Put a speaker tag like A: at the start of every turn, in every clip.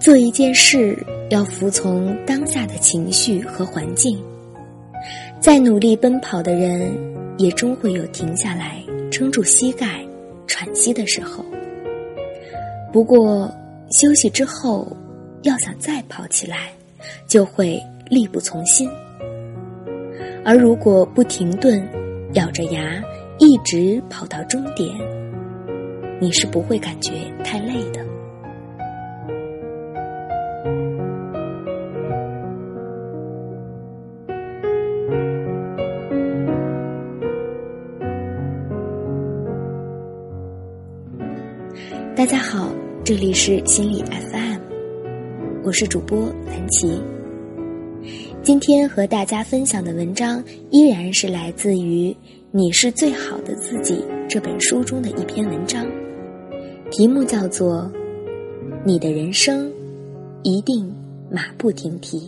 A: 做一件事要服从当下的情绪和环境，再努力奔跑的人，也终会有停下来撑住膝盖、喘息的时候。不过，休息之后，要想再跑起来，就会力不从心。而如果不停顿，咬着牙一直跑到终点，你是不会感觉太累的。大家好，这里是心理 FM，我是主播蓝琪。今天和大家分享的文章依然是来自于《你是最好的自己》这本书中的一篇文章，题目叫做《你的人生一定马不停蹄》。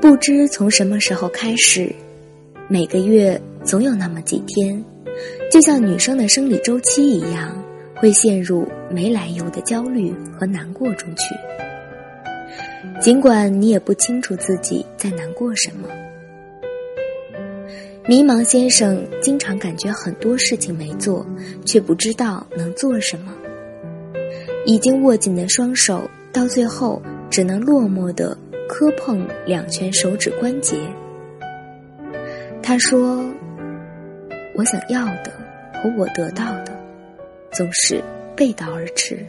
A: 不知从什么时候开始，每个月总有那么几天，就像女生的生理周期一样，会陷入没来由的焦虑和难过中去。尽管你也不清楚自己在难过什么，迷茫先生经常感觉很多事情没做，却不知道能做什么。已经握紧的双手，到最后只能落寞的。磕碰两拳手指关节，他说：“我想要的和我得到的，总是背道而驰。”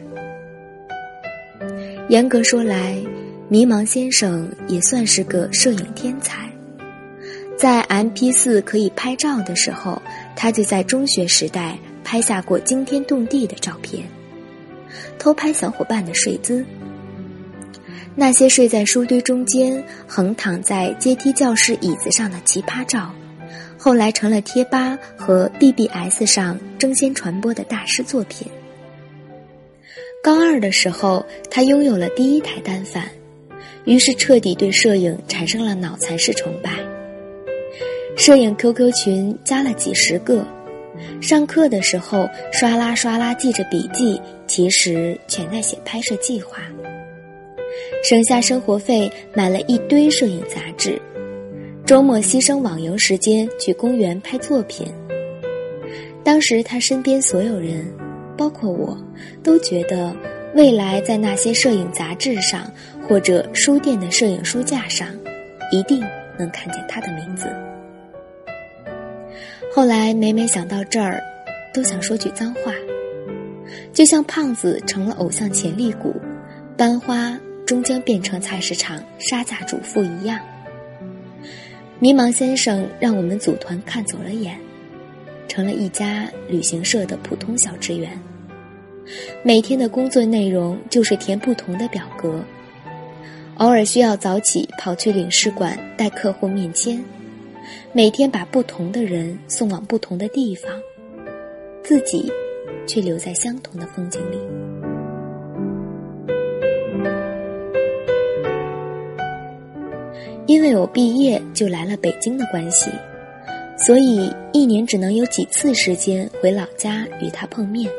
A: 严格说来，迷茫先生也算是个摄影天才。在 M P 四可以拍照的时候，他就在中学时代拍下过惊天动地的照片，偷拍小伙伴的睡姿。那些睡在书堆中间、横躺在阶梯教室椅子上的奇葩照，后来成了贴吧和 BBS 上争先传播的大师作品。高二的时候，他拥有了第一台单反，于是彻底对摄影产生了脑残式崇拜。摄影 QQ 群加了几十个，上课的时候刷啦刷啦记着笔记，其实全在写拍摄计划。省下生活费买了一堆摄影杂志，周末牺牲网游时间去公园拍作品。当时他身边所有人，包括我，都觉得未来在那些摄影杂志上或者书店的摄影书架上，一定能看见他的名字。后来每每想到这儿，都想说句脏话，就像胖子成了偶像潜力股，班花。终将变成菜市场杀价主妇一样。迷茫先生让我们组团看走了眼，成了一家旅行社的普通小职员。每天的工作内容就是填不同的表格，偶尔需要早起跑去领事馆带客户面签，每天把不同的人送往不同的地方，自己却留在相同的风景里。因为我毕业就来了北京的关系，所以一年只能有几次时间回老家与他碰面。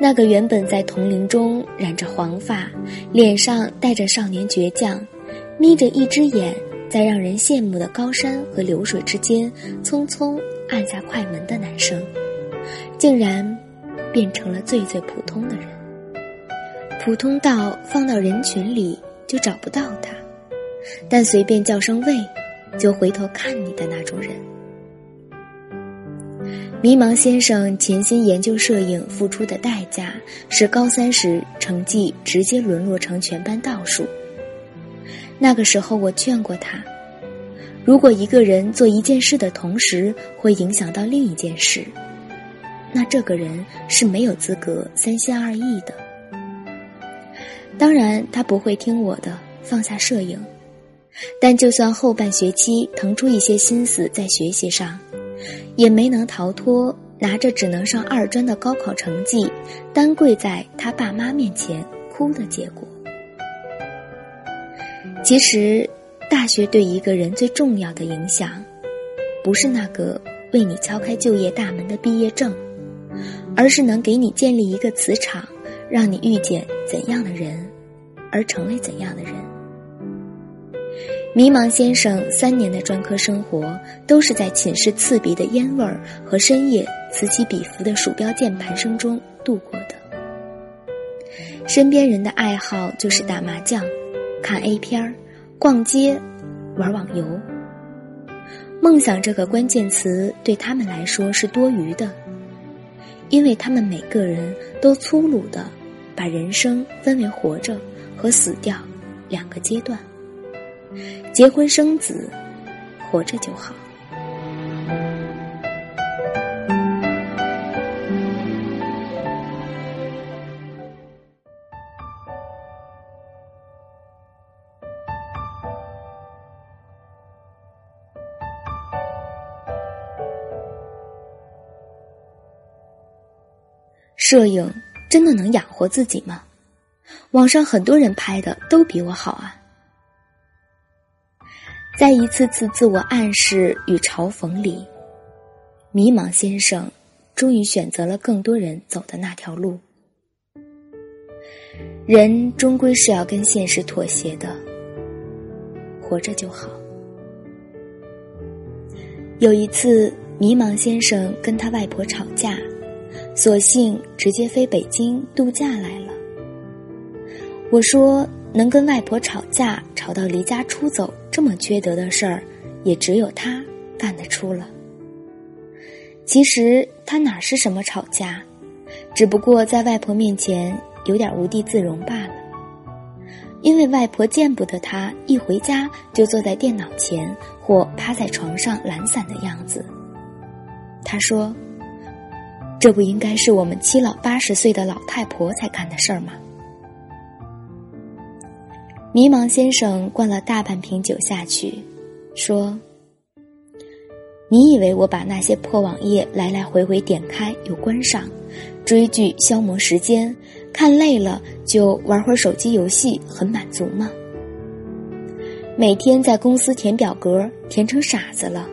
A: 那个原本在铜铃中染着黄发，脸上带着少年倔强，眯着一只眼在让人羡慕的高山和流水之间匆匆按下快门的男生，竟然变成了最最普通的人，普通到放到人群里就找不到他。但随便叫声“喂”，就回头看你的那种人。迷茫先生潜心研究摄影付出的代价，是高三时成绩直接沦落成全班倒数。那个时候，我劝过他：如果一个人做一件事的同时会影响到另一件事，那这个人是没有资格三心二意的。当然，他不会听我的，放下摄影。但就算后半学期腾出一些心思在学习上，也没能逃脱拿着只能上二专的高考成绩，单跪在他爸妈面前哭的结果。其实，大学对一个人最重要的影响，不是那个为你敲开就业大门的毕业证，而是能给你建立一个磁场，让你遇见怎样的人，而成为怎样的人。迷茫先生三年的专科生活，都是在寝室刺鼻的烟味儿和深夜此起彼伏的鼠标键盘声中度过的。身边人的爱好就是打麻将、看 A 片儿、逛街、玩网游。梦想这个关键词对他们来说是多余的，因为他们每个人都粗鲁的把人生分为活着和死掉两个阶段。结婚生子，活着就好。摄影真的能养活自己吗？网上很多人拍的都比我好啊。在一次次自我暗示与嘲讽里，迷茫先生终于选择了更多人走的那条路。人终归是要跟现实妥协的，活着就好。有一次，迷茫先生跟他外婆吵架，索性直接飞北京度假来了。我说。能跟外婆吵架，吵到离家出走，这么缺德的事儿，也只有他干得出了。其实他哪是什么吵架，只不过在外婆面前有点无地自容罢了。因为外婆见不得他一回家就坐在电脑前或趴在床上懒散的样子。他说：“这不应该是我们七老八十岁的老太婆才干的事儿吗？”迷茫先生灌了大半瓶酒下去，说：“你以为我把那些破网页来来回回点开又关上，追剧消磨时间，看累了就玩会儿手机游戏，很满足吗？每天在公司填表格，填成傻子了，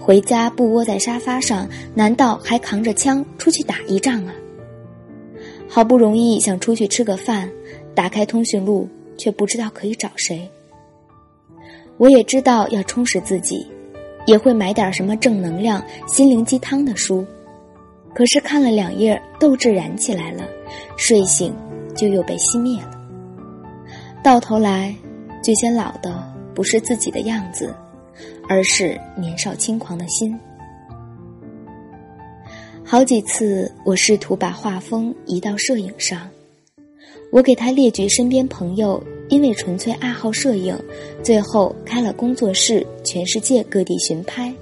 A: 回家不窝在沙发上，难道还扛着枪出去打一仗啊？好不容易想出去吃个饭，打开通讯录。”却不知道可以找谁。我也知道要充实自己，也会买点什么正能量、心灵鸡汤的书。可是看了两页，斗志燃起来了，睡醒就又被熄灭了。到头来，最先老的不是自己的样子，而是年少轻狂的心。好几次，我试图把画风移到摄影上。我给他列举身边朋友因为纯粹爱好摄影，最后开了工作室，全世界各地巡拍；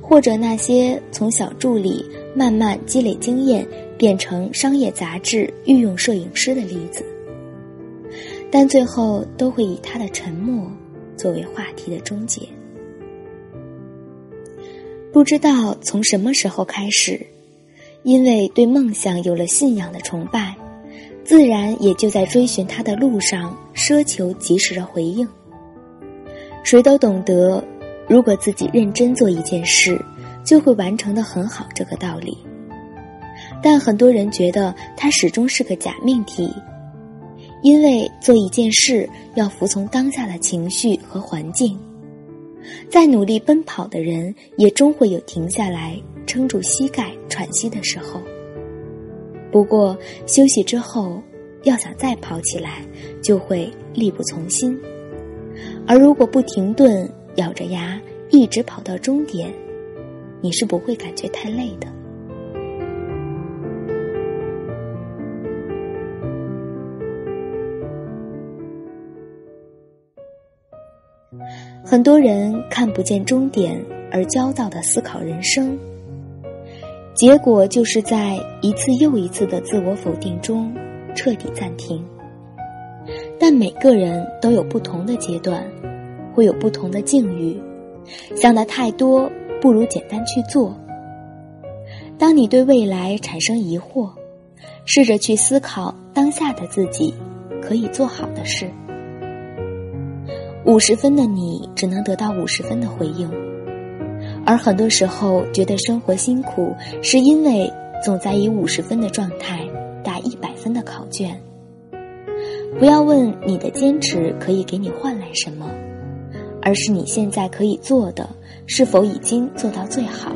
A: 或者那些从小助理慢慢积累经验，变成商业杂志御用摄影师的例子。但最后都会以他的沉默作为话题的终结。不知道从什么时候开始，因为对梦想有了信仰的崇拜。自然也就在追寻他的路上奢求及时的回应。谁都懂得，如果自己认真做一件事，就会完成的很好这个道理。但很多人觉得他始终是个假命题，因为做一件事要服从当下的情绪和环境。再努力奔跑的人，也终会有停下来撑住膝盖喘息的时候。不过休息之后，要想再跑起来，就会力不从心。而如果不停顿，咬着牙一直跑到终点，你是不会感觉太累的。很多人看不见终点，而焦躁的思考人生。结果就是在一次又一次的自我否定中彻底暂停。但每个人都有不同的阶段，会有不同的境遇。想的太多，不如简单去做。当你对未来产生疑惑，试着去思考当下的自己可以做好的事。五十分的你只能得到五十分的回应，而很多时候觉得生活辛苦，是因为总在以五十分的状态打一百分的考卷。不要问你的坚持可以给你换来什么，而是你现在可以做的是否已经做到最好。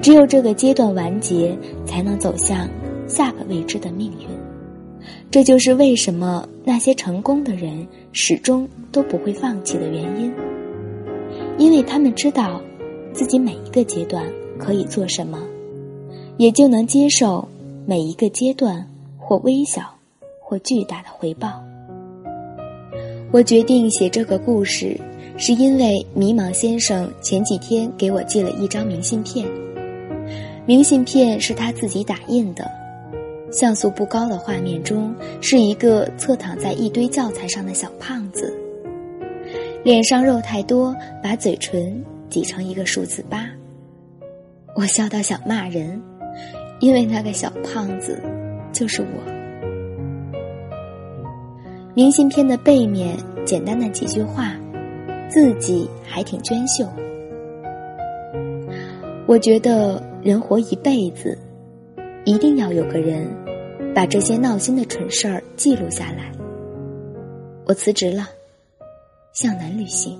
A: 只有这个阶段完结，才能走向下个未知的命运。这就是为什么那些成功的人始终都不会放弃的原因，因为他们知道自己每一个阶段可以做什么，也就能接受每一个阶段或微小或巨大的回报。我决定写这个故事，是因为迷茫先生前几天给我寄了一张明信片。明信片是他自己打印的，像素不高的画面中是一个侧躺在一堆教材上的小胖子，脸上肉太多，把嘴唇挤成一个数字八。我笑到想骂人，因为那个小胖子就是我。明信片的背面简单的几句话，字迹还挺娟秀。我觉得。人活一辈子，一定要有个人把这些闹心的蠢事儿记录下来。我辞职了，向南旅行。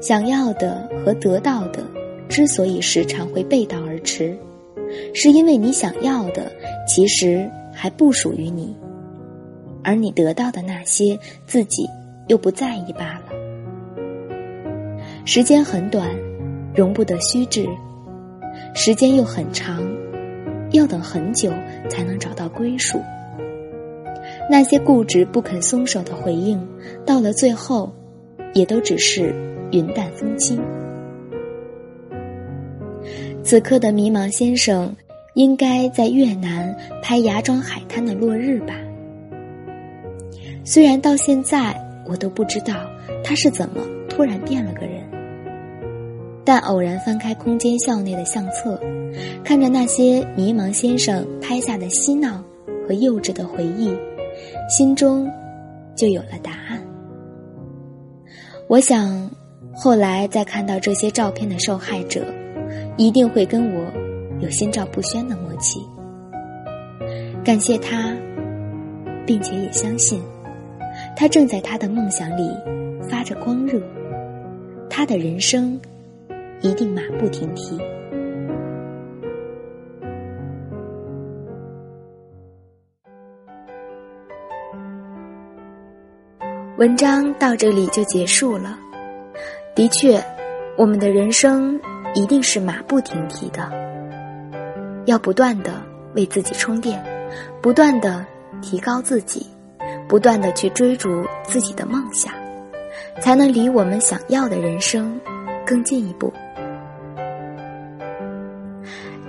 A: 想要的和得到的，之所以时常会背道而驰，是因为你想要的其实。还不属于你，而你得到的那些，自己又不在意罢了。时间很短，容不得虚掷；时间又很长，要等很久才能找到归属。那些固执不肯松手的回应，到了最后，也都只是云淡风轻。此刻的迷茫先生。应该在越南拍芽庄海滩的落日吧。虽然到现在我都不知道他是怎么突然变了个人，但偶然翻开空间校内的相册，看着那些迷茫先生拍下的嬉闹和幼稚的回忆，心中就有了答案。我想，后来再看到这些照片的受害者，一定会跟我。有心照不宣的默契，感谢他，并且也相信，他正在他的梦想里发着光热，他的人生一定马不停蹄。文章到这里就结束了。的确，我们的人生一定是马不停蹄的。要不断的为自己充电，不断的提高自己，不断的去追逐自己的梦想，才能离我们想要的人生更进一步。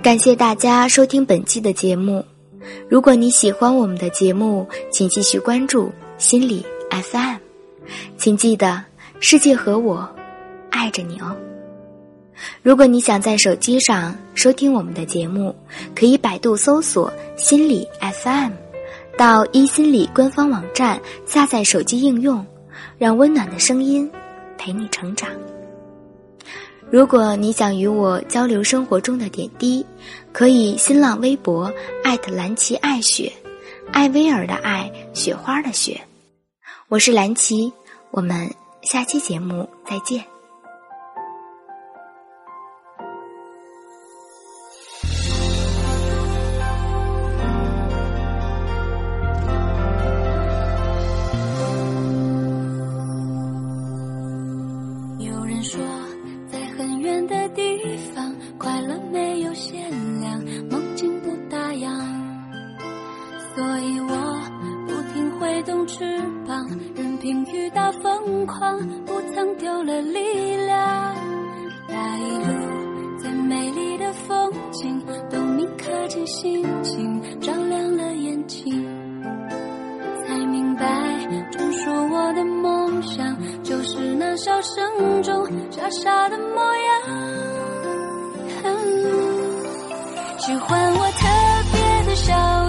A: 感谢大家收听本期的节目。如果你喜欢我们的节目，请继续关注心理 FM。请记得，世界和我爱着你哦。如果你想在手机上收听我们的节目，可以百度搜索“心理 FM”，到一心理官方网站下载手机应用，让温暖的声音陪你成长。如果你想与我交流生活中的点滴，可以新浪微博艾特蓝琪爱雪，艾薇儿的爱，雪花的雪。我是蓝琪，我们下期节目再见。
B: 曾丢了力量那一路在美丽的风景都铭刻进心情照亮了眼睛。才明白专属我的梦想就是那笑声中傻傻的模样。喜欢我特别的笑